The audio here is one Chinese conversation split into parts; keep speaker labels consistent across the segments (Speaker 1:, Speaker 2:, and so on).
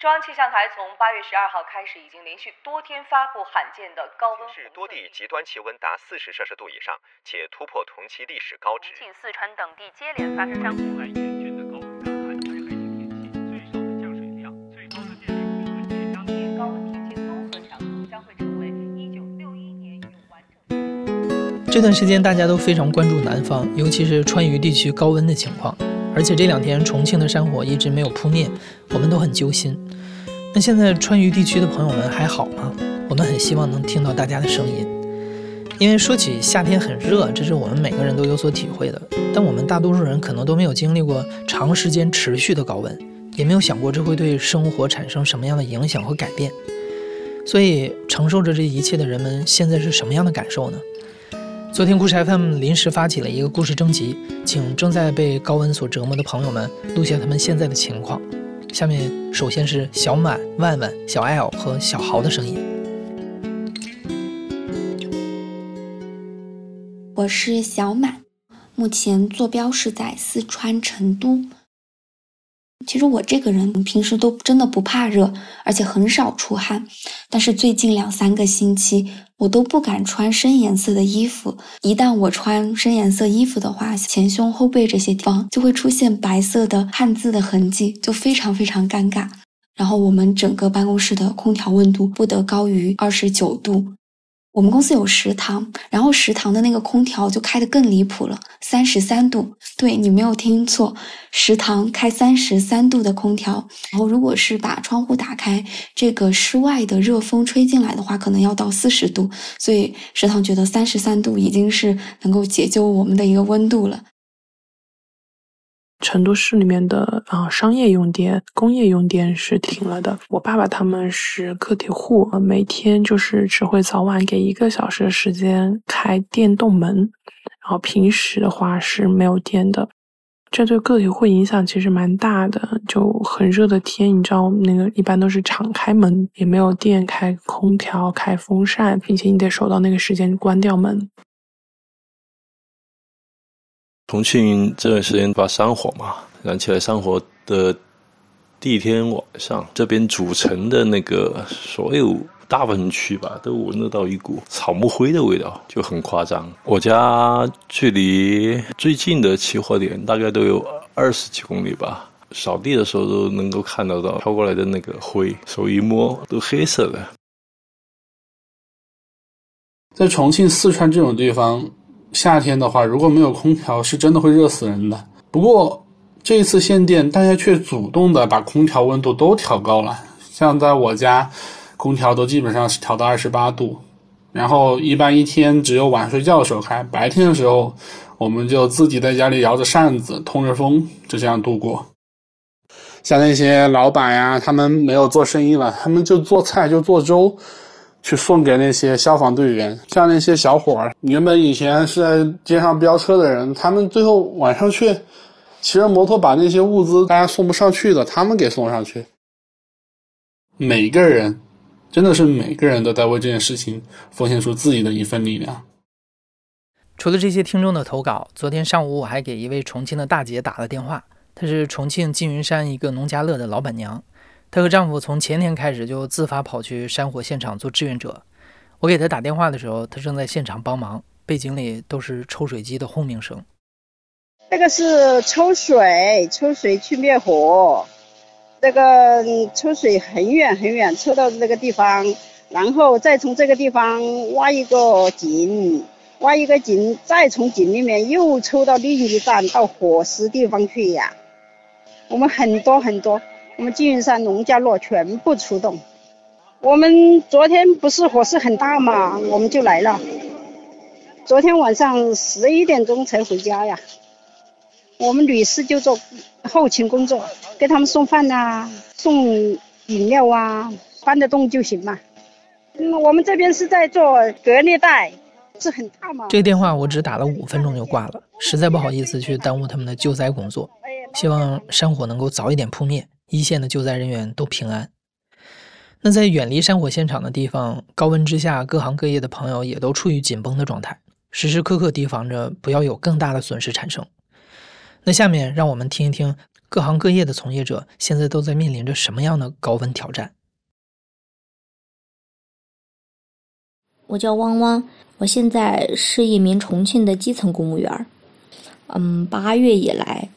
Speaker 1: 中央气象台从八月十二号开始，已经连续多天发布罕见的高温。
Speaker 2: 是多地极端气温达四十摄氏度以上，且突破同期历史高值。
Speaker 1: 重庆、四川等地接连发生山洪。
Speaker 3: 严峻的高温干旱加海洋天气，最少的降水量、最高的电力供应将
Speaker 1: 高温天气综合强度将会成为一九六一年有完整。
Speaker 4: 这段时间大家都非常关注南方，尤其是川渝地区高温的情况。而且这两天重庆的山火一直没有扑灭，我们都很揪心。那现在川渝地区的朋友们还好吗？我们很希望能听到大家的声音，因为说起夏天很热，这是我们每个人都有所体会的。但我们大多数人可能都没有经历过长时间持续的高温，也没有想过这会对生活产生什么样的影响和改变。所以承受着这一切的人们现在是什么样的感受呢？昨天故事 FM 临时发起了一个故事征集，请正在被高温所折磨的朋友们录下他们现在的情况。下面首先是小满、万万、小 L 和小豪的声音。
Speaker 5: 我是小满，目前坐标是在四川成都。其实我这个人平时都真的不怕热，而且很少出汗。但是最近两三个星期，我都不敢穿深颜色的衣服。一旦我穿深颜色衣服的话，前胸后背这些地方就会出现白色的汗渍的痕迹，就非常非常尴尬。然后我们整个办公室的空调温度不得高于二十九度。我们公司有食堂，然后食堂的那个空调就开得更离谱了，三十三度。对你没有听错，食堂开三十三度的空调。然后如果是把窗户打开，这个室外的热风吹进来的话，可能要到四十度。所以食堂觉得三十三度已经是能够解救我们的一个温度了。
Speaker 6: 成都市里面的啊商业用电、工业用电是停了的。我爸爸他们是个体户，每天就是只会早晚给一个小时的时间开电动门，然后平时的话是没有电的。这对个体户影响其实蛮大的。就很热的天，你知道那个一般都是敞开门，也没有电，开空调、开风扇，并且你得守到那个时间关掉门。
Speaker 7: 重庆这段时间发山火嘛，燃起来山火的第一天晚上，这边主城的那个所有大部分区吧，都闻得到一股草木灰的味道，就很夸张。我家距离最近的起火点大概都有二十几公里吧，扫地的时候都能够看得到飘过来的那个灰，手一摸都黑色的。
Speaker 8: 在重庆、四川这种地方。夏天的话，如果没有空调，是真的会热死人的。不过这一次限电，大家却主动的把空调温度都调高了。像在我家，空调都基本上是调到二十八度，然后一般一天只有晚睡觉的时候开，白天的时候我们就自己在家里摇着扇子通着风，就这样度过。像那些老板呀，他们没有做生意了，他们就做菜，就做粥。去送给那些消防队员，像那些小伙儿，原本以前是在街上飙车的人，他们最后晚上去骑着摩托把那些物资大家送不上去的，他们给送上去。每个人，真的是每个人都在为这件事情奉献出自己的一份力量。
Speaker 4: 除了这些听众的投稿，昨天上午我还给一位重庆的大姐打了电话，她是重庆缙云山一个农家乐的老板娘。她和丈夫从前天开始就自发跑去山火现场做志愿者。我给她打电话的时候，她正在现场帮忙，背景里都是抽水机的轰鸣声。
Speaker 9: 这个是抽水，抽水去灭火。这个抽水很远很远，抽到那个地方，然后再从这个地方挖一个井，挖一个井，再从井里面又抽到另一站到火势地方去呀。我们很多很多。我们缙云山农家乐全部出动。我们昨天不是火势很大嘛，我们就来了。昨天晚上十一点钟才回家呀。我们女士就做后勤工作，给他们送饭呐，送饮料啊，搬得动就行嘛。嗯，我们这边是在做隔离带，是很大吗？
Speaker 4: 这个电话我只打了五分钟就挂了，实在不好意思去耽误他们的救灾工作。希望山火能够早一点扑灭。一线的救灾人员都平安。那在远离山火现场的地方，高温之下，各行各业的朋友也都处于紧绷的状态，时时刻刻提防着不要有更大的损失产生。那下面让我们听一听各行各业的从业者现在都在面临着什么样的高温挑战？
Speaker 10: 我叫汪汪，我现在是一名重庆的基层公务员。嗯，八月以来，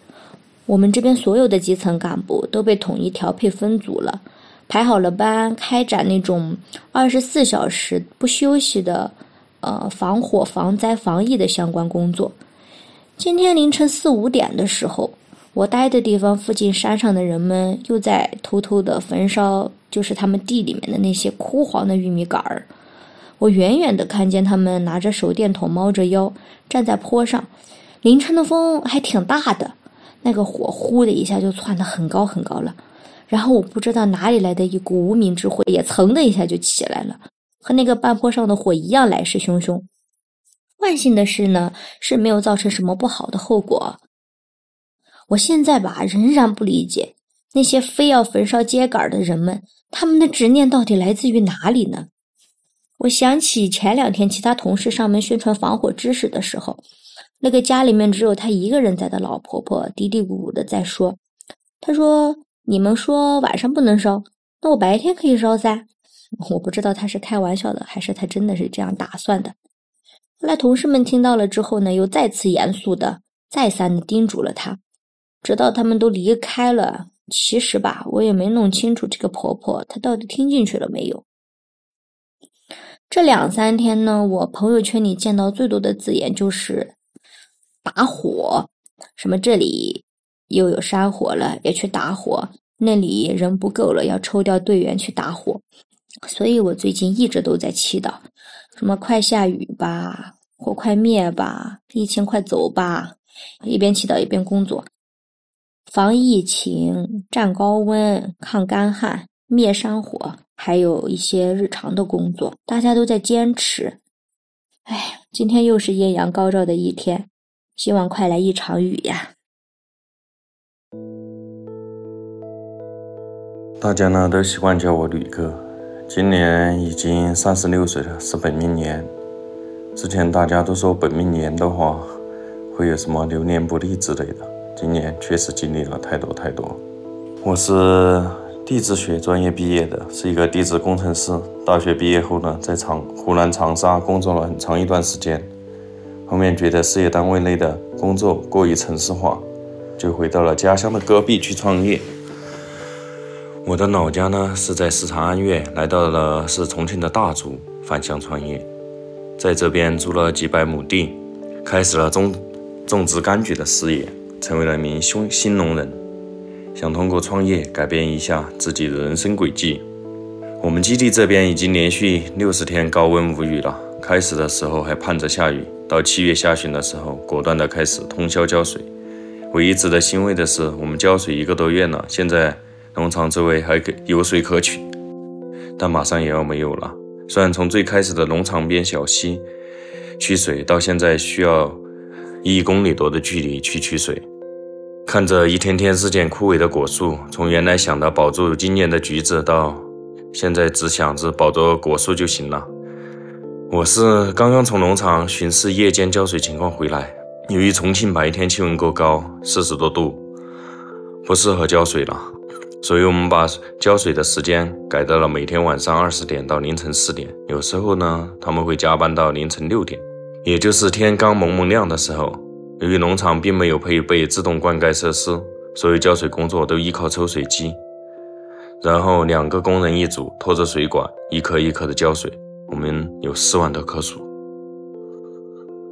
Speaker 10: 我们这边所有的基层干部都被统一调配分组了，排好了班，开展那种二十四小时不休息的呃防火、防灾、防疫的相关工作。今天凌晨四五点的时候，我待的地方附近山上的人们又在偷偷的焚烧，就是他们地里面的那些枯黄的玉米杆儿。我远远的看见他们拿着手电筒，猫着腰站在坡上。凌晨的风还挺大的，那个火呼的一下就窜得很高很高了。然后我不知道哪里来的一股无名之火，也噌的一下就起来了，和那个半坡上的火一样来势汹汹。万幸的是呢，是没有造成什么不好的后果。我现在吧，仍然不理解那些非要焚烧秸秆的人们，他们的执念到底来自于哪里呢？我想起前两天其他同事上门宣传防火知识的时候，那个家里面只有她一个人在的老婆婆嘀嘀咕咕的在说：“她说你们说晚上不能烧，那我白天可以烧噻。”我不知道她是开玩笑的，还是她真的是这样打算的。后来同事们听到了之后呢，又再次严肃的、再三的叮嘱了她，直到他们都离开了。其实吧，我也没弄清楚这个婆婆她到底听进去了没有。这两三天呢，我朋友圈里见到最多的字眼就是打火，什么这里又有山火了，要去打火；那里人不够了，要抽调队员去打火。所以我最近一直都在祈祷，什么快下雨吧，火快灭吧，疫情快走吧。一边祈祷一边工作，防疫情、战高温、抗干旱、灭山火。还有一些日常的工作，大家都在坚持。哎，今天又是艳阳高照的一天，希望快来一场雨呀！
Speaker 11: 大家呢都习惯叫我吕哥，今年已经三十六岁了，是本命年。之前大家都说本命年的话会有什么流年不利之类的，今年确实经历了太多太多。我是。地质学专业毕业的，是一个地质工程师。大学毕业后呢，在长湖南长沙工作了很长一段时间，后面觉得事业单位内的工作过于城市化，就回到了家乡的戈壁去创业。我的老家呢是在四川安岳，来到了是重庆的大足，返乡创业，在这边租了几百亩地，开始了种种植柑橘的事业，成为了一名新新农人。想通过创业改变一下自己的人生轨迹。我们基地这边已经连续六十天高温无雨了，开始的时候还盼着下雨，到七月下旬的时候，果断的开始通宵浇水。唯一值得欣慰的是，我们浇水一个多月了，现在农场周围还可有水可取，但马上也要没有了。虽然从最开始的农场边小溪取水，到现在需要一公里多的距离去取水。看着一天天日渐枯萎的果树，从原来想的保住今年的橘子，到现在只想着保着果树就行了。我是刚刚从农场巡视夜间浇水情况回来，由于重庆白天气温过高，四十多度，不适合浇水了，所以我们把浇水的时间改到了每天晚上二十点到凌晨四点，有时候呢他们会加班到凌晨六点，也就是天刚蒙蒙亮的时候。由于农场并没有配备自动灌溉设施，所有浇水工作都依靠抽水机。然后两个工人一组，拖着水管，一颗一颗的浇水。我们有四万多棵树。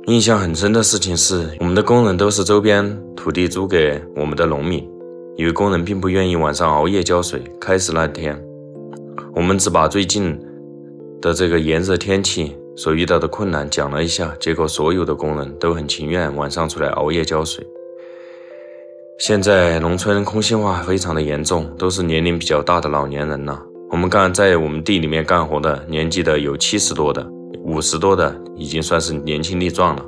Speaker 11: 印象很深的事情是，我们的工人都是周边土地租给我们的农民，因为工人并不愿意晚上熬夜浇水。开始那天，我们只把最近的这个炎热天气。所遇到的困难讲了一下，结果所有的工人都很情愿晚上出来熬夜浇水。现在农村空心化非常的严重，都是年龄比较大的老年人了。我们干在我们地里面干活的，年纪的有七十多的，五十多的已经算是年轻力壮了。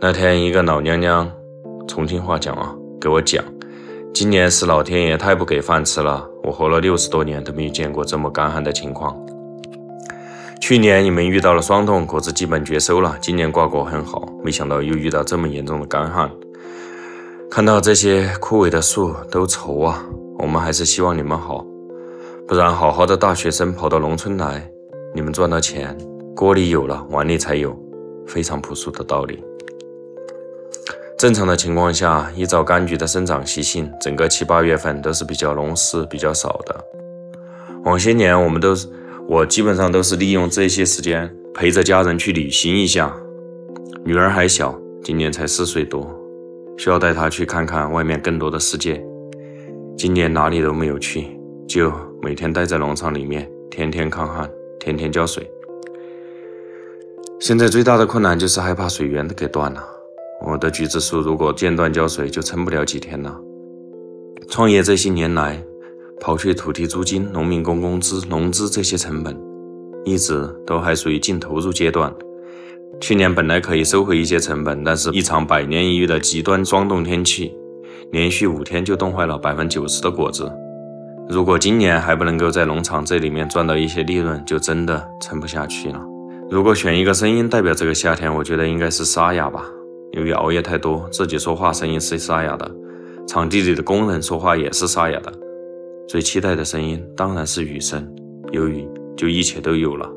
Speaker 11: 那天一个老娘娘，重庆话讲啊，给我讲，今年是老天爷太不给饭吃了，我活了六十多年都没有见过这么干旱的情况。去年你们遇到了霜冻，果子基本绝收了。今年瓜果很好，没想到又遇到这么严重的干旱。看到这些枯萎的树都愁啊，我们还是希望你们好，不然好好的大学生跑到农村来，你们赚到钱，锅里有了碗里才有，非常朴素的道理。正常的情况下，依照柑橘的生长习性，整个七八月份都是比较农事比较少的。往些年我们都是，我基本上都是利用这些时间陪着家人去旅行一下。女儿还小，今年才四岁多，需要带她去看看外面更多的世界。今年哪里都没有去，就每天待在农场里面，天天抗旱，天天浇水。现在最大的困难就是害怕水源给断了。我的橘子树如果间断浇水，就撑不了几天了。创业这些年来，刨去土地租金、农民工工资、农资这些成本，一直都还属于净投入阶段。去年本来可以收回一些成本，但是一场百年一遇的极端霜冻天气，连续五天就冻坏了百分之九十的果子。如果今年还不能够在农场这里面赚到一些利润，就真的撑不下去了。如果选一个声音代表这个夏天，我觉得应该是沙哑吧。由于熬夜太多，自己说话声音是沙哑的，场地里的工人说话也是沙哑的。最期待的声音当然是雨声，有雨就一切都有了。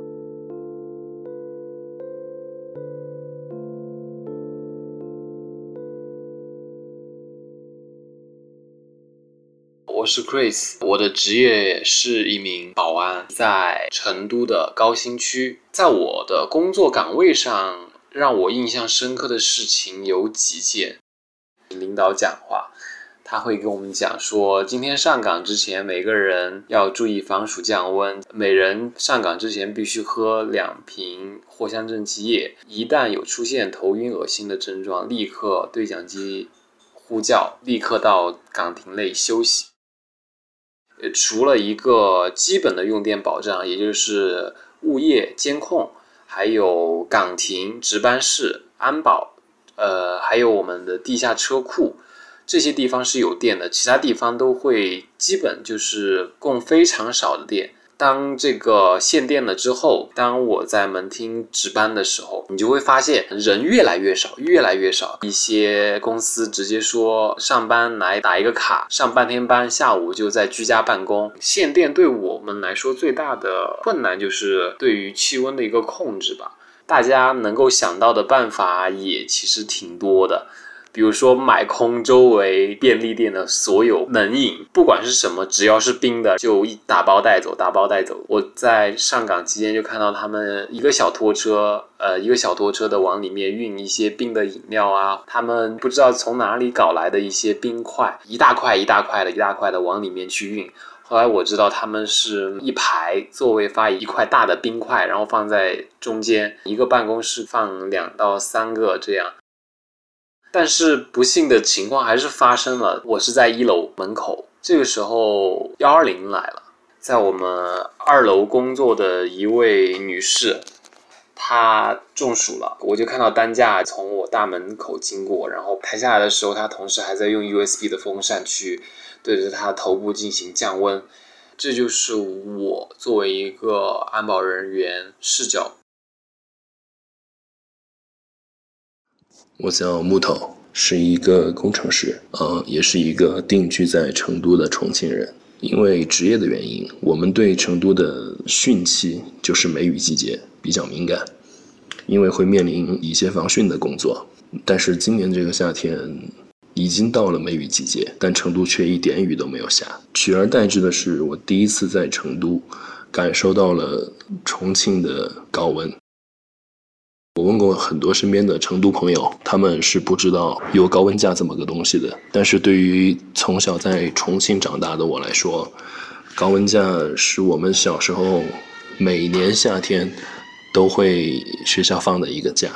Speaker 12: 是 Chris，我的职业是一名保安，在成都的高新区。在我的工作岗位上。让我印象深刻的事情有几件。领导讲话，他会跟我们讲说，今天上岗之前，每个人要注意防暑降温，每人上岗之前必须喝两瓶藿香正气液。一旦有出现头晕恶心的症状，立刻对讲机呼叫，立刻到岗亭内休息。除了一个基本的用电保障，也就是物业监控。还有岗亭、值班室、安保，呃，还有我们的地下车库，这些地方是有电的，其他地方都会基本就是供非常少的电。当这个限电了之后，当我在门厅值班的时候，你就会发现人越来越少，越来越少。一些公司直接说上班来打一个卡，上半天班，下午就在居家办公。限电对我们来说最大的困难就是对于气温的一个控制吧。大家能够想到的办法也其实挺多的。比如说买空周围便利店的所有冷饮，不管是什么，只要是冰的，就一打包带走，打包带走。我在上岗期间就看到他们一个小拖车，呃，一个小拖车的往里面运一些冰的饮料啊，他们不知道从哪里搞来的一些冰块，一大块一大块的，一大块的往里面去运。后来我知道他们是一排座位发一块大的冰块，然后放在中间，一个办公室放两到三个这样。但是不幸的情况还是发生了。我是在一楼门口，这个时候幺二零来了，在我们二楼工作的一位女士，她中暑了。我就看到担架从我大门口经过，然后抬下来的时候，她同时还在用 USB 的风扇去对着她头部进行降温。这就是我作为一个安保人员视角。
Speaker 13: 我叫木头，是一个工程师，呃，也是一个定居在成都的重庆人。因为职业的原因，我们对成都的汛期，就是梅雨季节比较敏感，因为会面临一些防汛的工作。但是今年这个夏天已经到了梅雨季节，但成都却一点雨都没有下。取而代之的是，我第一次在成都感受到了重庆的高温。我问过很多身边的成都朋友，他们是不知道有高温假这么个东西的。但是对于从小在重庆长大的我来说，高温假是我们小时候每年夏天都会学校放的一个假。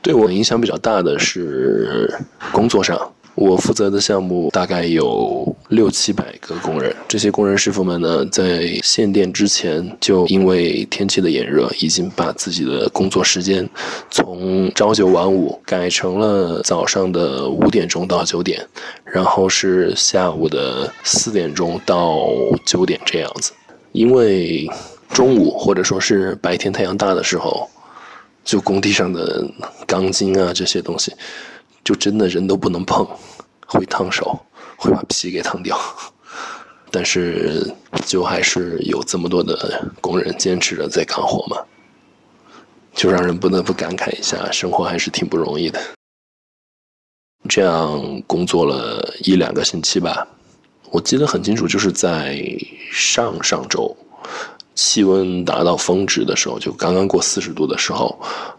Speaker 13: 对我影响比较大的是工作上。我负责的项目大概有六七百个工人，这些工人师傅们呢，在限电之前就因为天气的炎热，已经把自己的工作时间从朝九晚五改成了早上的五点钟到九点，然后是下午的四点钟到九点这样子。因为中午或者说是白天太阳大的时候，就工地上的钢筋啊这些东西。就真的人都不能碰，会烫手，会把皮给烫掉。但是就还是有这么多的工人坚持着在干活嘛，就让人不得不感慨一下，生活还是挺不容易的。这样工作了一两个星期吧，我记得很清楚，就是在上上周，气温达到峰值的时候，就刚刚过四十度的时候，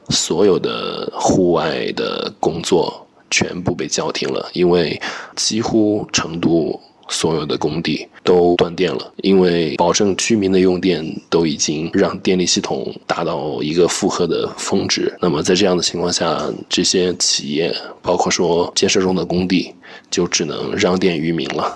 Speaker 13: 所有的户外的工作全部被叫停了，因为几乎成都。所有的工地都断电了，因为保证居民的用电都已经让电力系统达到一个负荷的峰值。那么在这样的情况下，这些企业，包括说建设中的工地，就只能让电于民了。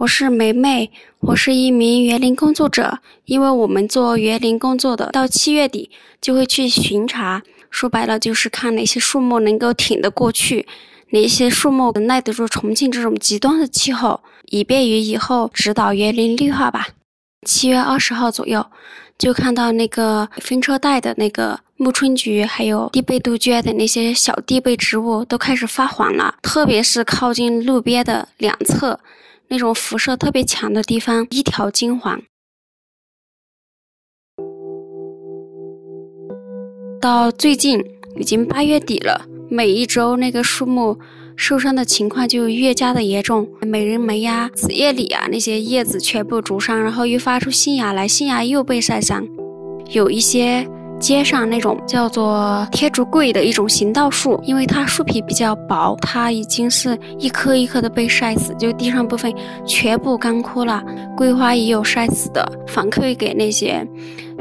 Speaker 14: 我是梅梅，我是一名园林工作者。因为我们做园林工作的，到七月底就会去巡查，说白了就是看哪些树木能够挺得过去。哪些树木能耐得住重庆这种极端的气候，以便于以后指导园林绿化吧。七月二十号左右，就看到那个分车带的那个木春菊，还有地被杜鹃的那些小地被植物都开始发黄了，特别是靠近路边的两侧，那种辐射特别强的地方，一条金黄。到最近已经八月底了。每一周，那个树木受伤的情况就越加的严重。美人梅呀、紫叶李啊，那些叶子全部灼伤，然后又发出新芽来，新芽又被晒伤。有一些街上那种叫做天竺桂的一种行道树，因为它树皮比较薄，它已经是一颗一颗的被晒死，就地上部分全部干枯了。桂花也有晒死的，反馈给那些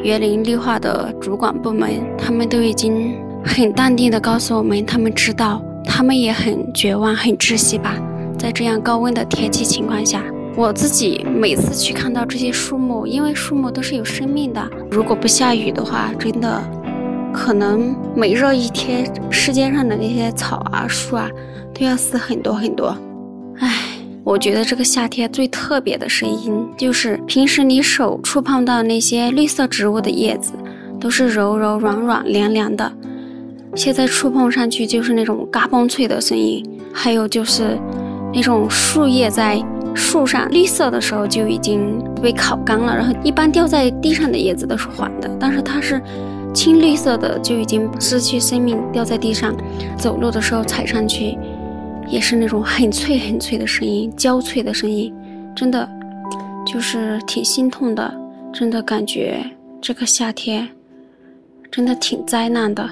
Speaker 14: 园林绿化的主管部门，他们都已经。很淡定的告诉我们，他们知道，他们也很绝望、很窒息吧。在这样高温的天气情况下，我自己每次去看到这些树木，因为树木都是有生命的。如果不下雨的话，真的可能每热一天，世界上的那些草啊、树啊都要死很多很多。唉，我觉得这个夏天最特别的声音，就是平时你手触碰到那些绿色植物的叶子，都是柔柔软软、凉凉的。现在触碰上去就是那种嘎嘣脆的声音，还有就是那种树叶在树上绿色的时候就已经被烤干了，然后一般掉在地上的叶子都是黄的，但是它是青绿色的就已经失去生命，掉在地上，走路的时候踩上去也是那种很脆很脆的声音，焦脆的声音，真的就是挺心痛的，真的感觉这个夏天真的挺灾难的。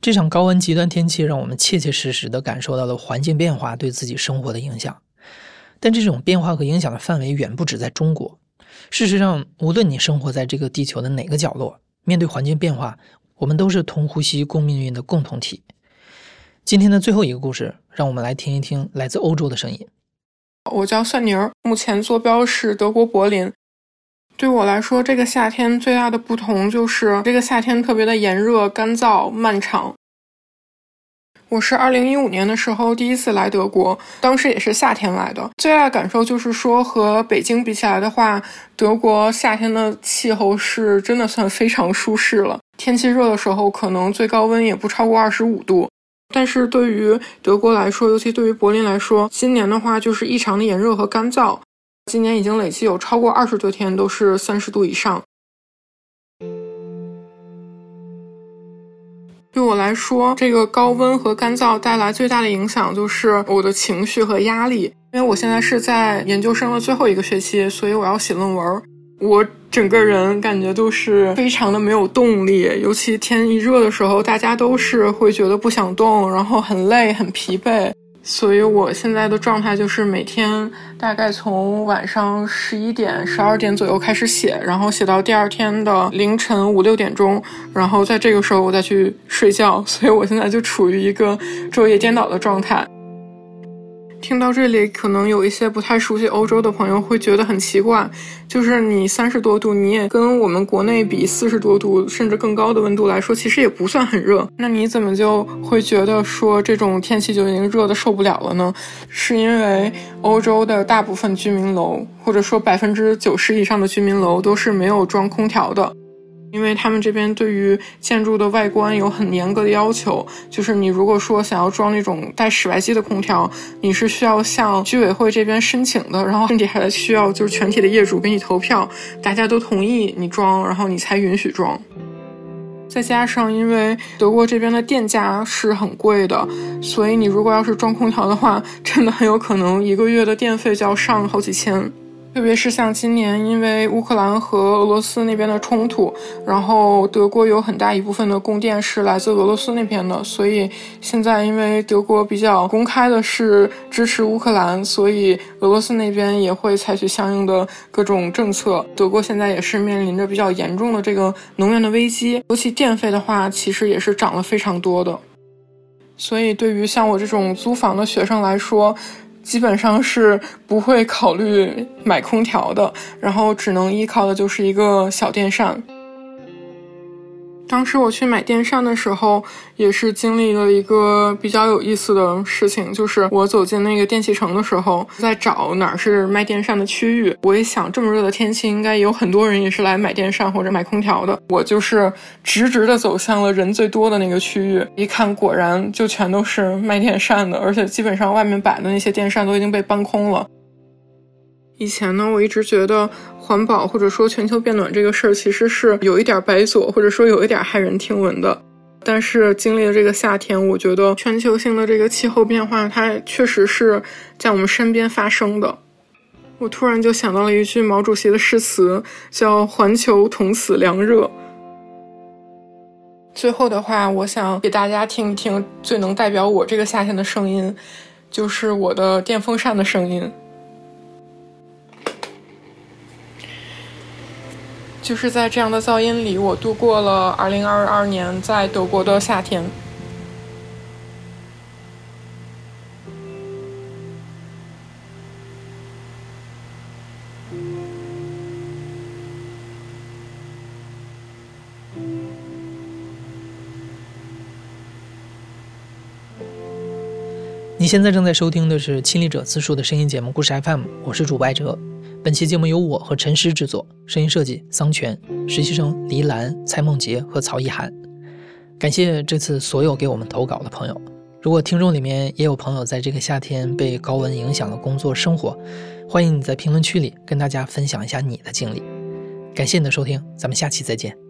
Speaker 4: 这场高温极端天气让我们切切实实地感受到了环境变化对自己生活的影响，但这种变化和影响的范围远不止在中国。事实上，无论你生活在这个地球的哪个角落，面对环境变化，我们都是同呼吸共命运的共同体。今天的最后一个故事，让我们来听一听来自欧洲的声音。
Speaker 15: 我叫蒜泥儿，目前坐标是德国柏林。对我来说，这个夏天最大的不同就是这个夏天特别的炎热、干燥、漫长。我是二零一五年的时候第一次来德国，当时也是夏天来的。最大的感受就是说，和北京比起来的话，德国夏天的气候是真的算非常舒适了。天气热的时候，可能最高温也不超过二十五度。但是对于德国来说，尤其对于柏林来说，今年的话就是异常的炎热和干燥。今年已经累计有超过二十多天都是三十度以上。对我来说，这个高温和干燥带来最大的影响就是我的情绪和压力。因为我现在是在研究生的最后一个学期，所以我要写论文。我整个人感觉都是非常的没有动力，尤其天一热的时候，大家都是会觉得不想动，然后很累、很疲惫。所以我现在的状态就是每天大概从晚上十一点、十二点左右开始写，然后写到第二天的凌晨五六点钟，然后在这个时候我再去睡觉。所以我现在就处于一个昼夜颠倒的状态。听到这里，可能有一些不太熟悉欧洲的朋友会觉得很奇怪，就是你三十多度，你也跟我们国内比四十多度甚至更高的温度来说，其实也不算很热。那你怎么就会觉得说这种天气就已经热的受不了了呢？是因为欧洲的大部分居民楼，或者说百分之九十以上的居民楼都是没有装空调的。因为他们这边对于建筑的外观有很严格的要求，就是你如果说想要装那种带室外机的空调，你是需要向居委会这边申请的，然后甚至还需要就是全体的业主给你投票，大家都同意你装，然后你才允许装。再加上因为德国这边的电价是很贵的，所以你如果要是装空调的话，真的很有可能一个月的电费就要上好几千。特别是像今年，因为乌克兰和俄罗斯那边的冲突，然后德国有很大一部分的供电是来自俄罗斯那边的，所以现在因为德国比较公开的是支持乌克兰，所以俄罗斯那边也会采取相应的各种政策。德国现在也是面临着比较严重的这个能源的危机，尤其电费的话，其实也是涨了非常多的。所以对于像我这种租房的学生来说，基本上是不会考虑买空调的，然后只能依靠的就是一个小电扇。当时我去买电扇的时候，也是经历了一个比较有意思的事情，就是我走进那个电器城的时候，在找哪儿是卖电扇的区域。我一想，这么热的天气，应该有很多人也是来买电扇或者买空调的。我就是直直的走向了人最多的那个区域，一看，果然就全都是卖电扇的，而且基本上外面摆的那些电扇都已经被搬空了。以前呢，我一直觉得环保或者说全球变暖这个事儿其实是有一点白左，或者说有一点骇人听闻的。但是经历了这个夏天，我觉得全球性的这个气候变化，它确实是在我们身边发生的。我突然就想到了一句毛主席的诗词，叫“环球同此凉热”。最后的话，我想给大家听一听最能代表我这个夏天的声音，就是我的电风扇的声音。就是在这样的噪音里，我度过了2022年在德国的夏天。
Speaker 4: 你现在正在收听的是《亲历者自述》的声音节目《故事 FM》，我是主播哲。本期节目由我和陈诗制作，声音设计桑泉，实习生黎兰、蔡梦洁和曹一涵。感谢这次所有给我们投稿的朋友。如果听众里面也有朋友在这个夏天被高温影响了工作生活，欢迎你在评论区里跟大家分享一下你的经历。感谢你的收听，咱们下期再见。